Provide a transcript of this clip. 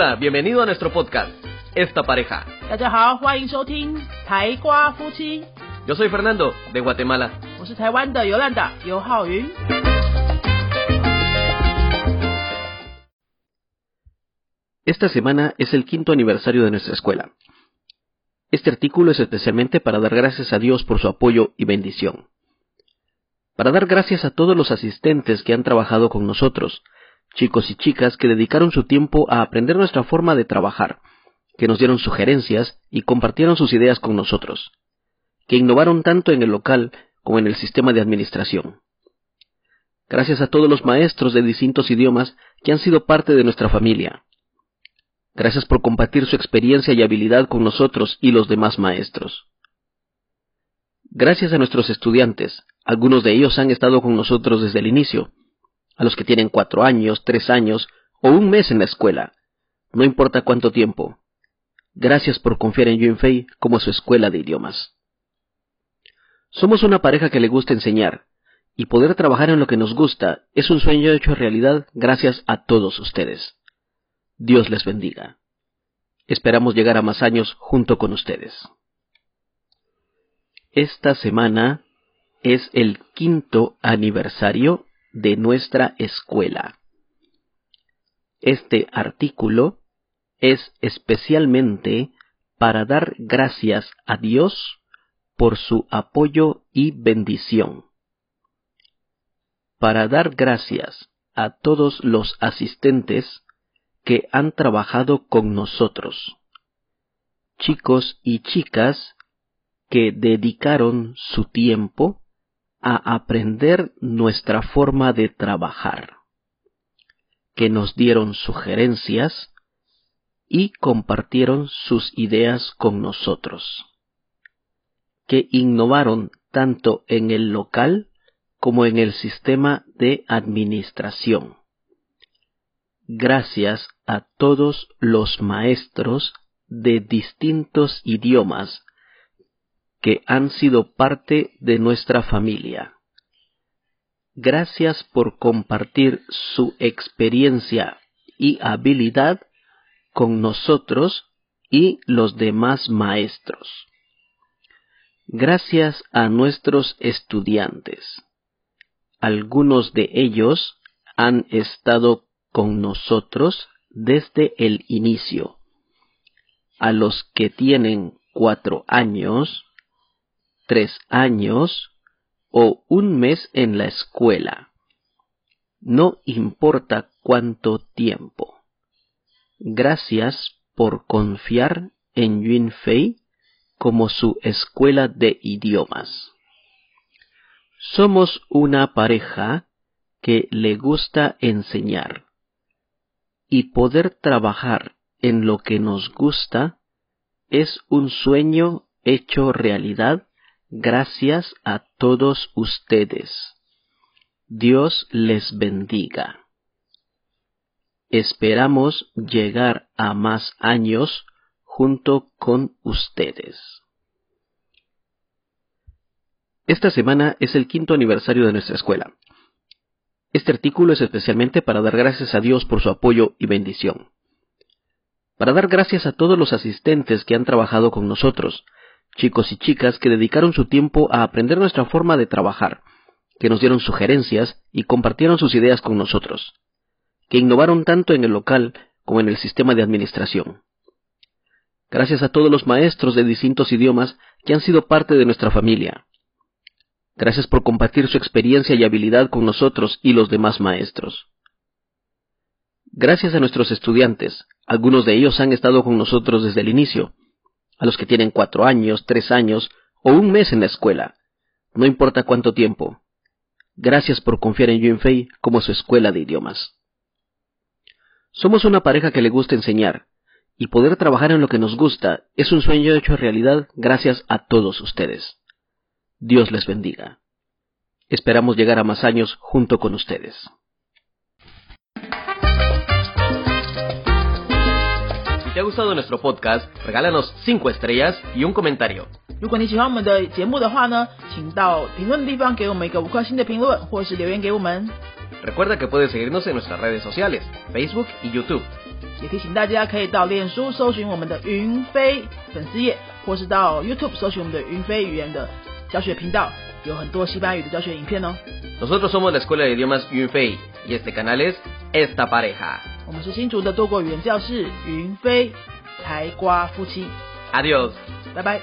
Hola, bienvenido a nuestro podcast, Esta Pareja. Yo soy Fernando, de Guatemala. Esta semana es el quinto aniversario de nuestra escuela. Este artículo es especialmente para dar gracias a Dios por su apoyo y bendición. Para dar gracias a todos los asistentes que han trabajado con nosotros, chicos y chicas que dedicaron su tiempo a aprender nuestra forma de trabajar, que nos dieron sugerencias y compartieron sus ideas con nosotros, que innovaron tanto en el local como en el sistema de administración. Gracias a todos los maestros de distintos idiomas que han sido parte de nuestra familia. Gracias por compartir su experiencia y habilidad con nosotros y los demás maestros. Gracias a nuestros estudiantes, algunos de ellos han estado con nosotros desde el inicio, a los que tienen cuatro años, tres años o un mes en la escuela, no importa cuánto tiempo. Gracias por confiar en Yunfei como su escuela de idiomas. Somos una pareja que le gusta enseñar, y poder trabajar en lo que nos gusta es un sueño hecho realidad gracias a todos ustedes. Dios les bendiga. Esperamos llegar a más años junto con ustedes. Esta semana es el quinto aniversario de nuestra escuela. Este artículo es especialmente para dar gracias a Dios por su apoyo y bendición. Para dar gracias a todos los asistentes que han trabajado con nosotros, chicos y chicas que dedicaron su tiempo a aprender nuestra forma de trabajar, que nos dieron sugerencias y compartieron sus ideas con nosotros, que innovaron tanto en el local como en el sistema de administración. Gracias a todos los maestros de distintos idiomas que han sido parte de nuestra familia. Gracias por compartir su experiencia y habilidad con nosotros y los demás maestros. Gracias a nuestros estudiantes. Algunos de ellos han estado con nosotros desde el inicio. A los que tienen cuatro años, tres años o un mes en la escuela. No importa cuánto tiempo. Gracias por confiar en Yunfei como su escuela de idiomas. Somos una pareja que le gusta enseñar y poder trabajar en lo que nos gusta es un sueño hecho realidad gracias a todos ustedes. Dios les bendiga. Esperamos llegar a más años junto con ustedes. Esta semana es el quinto aniversario de nuestra escuela. Este artículo es especialmente para dar gracias a Dios por su apoyo y bendición. Para dar gracias a todos los asistentes que han trabajado con nosotros, chicos y chicas que dedicaron su tiempo a aprender nuestra forma de trabajar, que nos dieron sugerencias y compartieron sus ideas con nosotros, que innovaron tanto en el local como en el sistema de administración. Gracias a todos los maestros de distintos idiomas que han sido parte de nuestra familia. Gracias por compartir su experiencia y habilidad con nosotros y los demás maestros. Gracias a nuestros estudiantes, algunos de ellos han estado con nosotros desde el inicio, a los que tienen cuatro años, tres años o un mes en la escuela, no importa cuánto tiempo. Gracias por confiar en Yunfei como su escuela de idiomas. Somos una pareja que le gusta enseñar, y poder trabajar en lo que nos gusta es un sueño hecho realidad gracias a todos ustedes. Dios les bendiga. Esperamos llegar a más años junto con ustedes. gustado nuestro podcast, regálanos 5 estrellas y un comentario. 如果你喜欢我们的节目的话呢，请到评论地方给我们一个五颗星的评论，或是留言给我们。 Recuerda que puedes seguirnos en nuestras redes sociales, Facebook y YouTube. 也提醒大家可以到脸书搜寻我们的云飞粉丝页，或是到 YouTube 搜寻我们的云飞语言的教学频道，有很多西班牙语的教学影片哦。 Nosotros somos la Escuela de Idiomas Yunfei y este canal es Esta Pareja. 我们是新竹的多国语言教室云飞台瓜夫妻，，Adios 拜拜。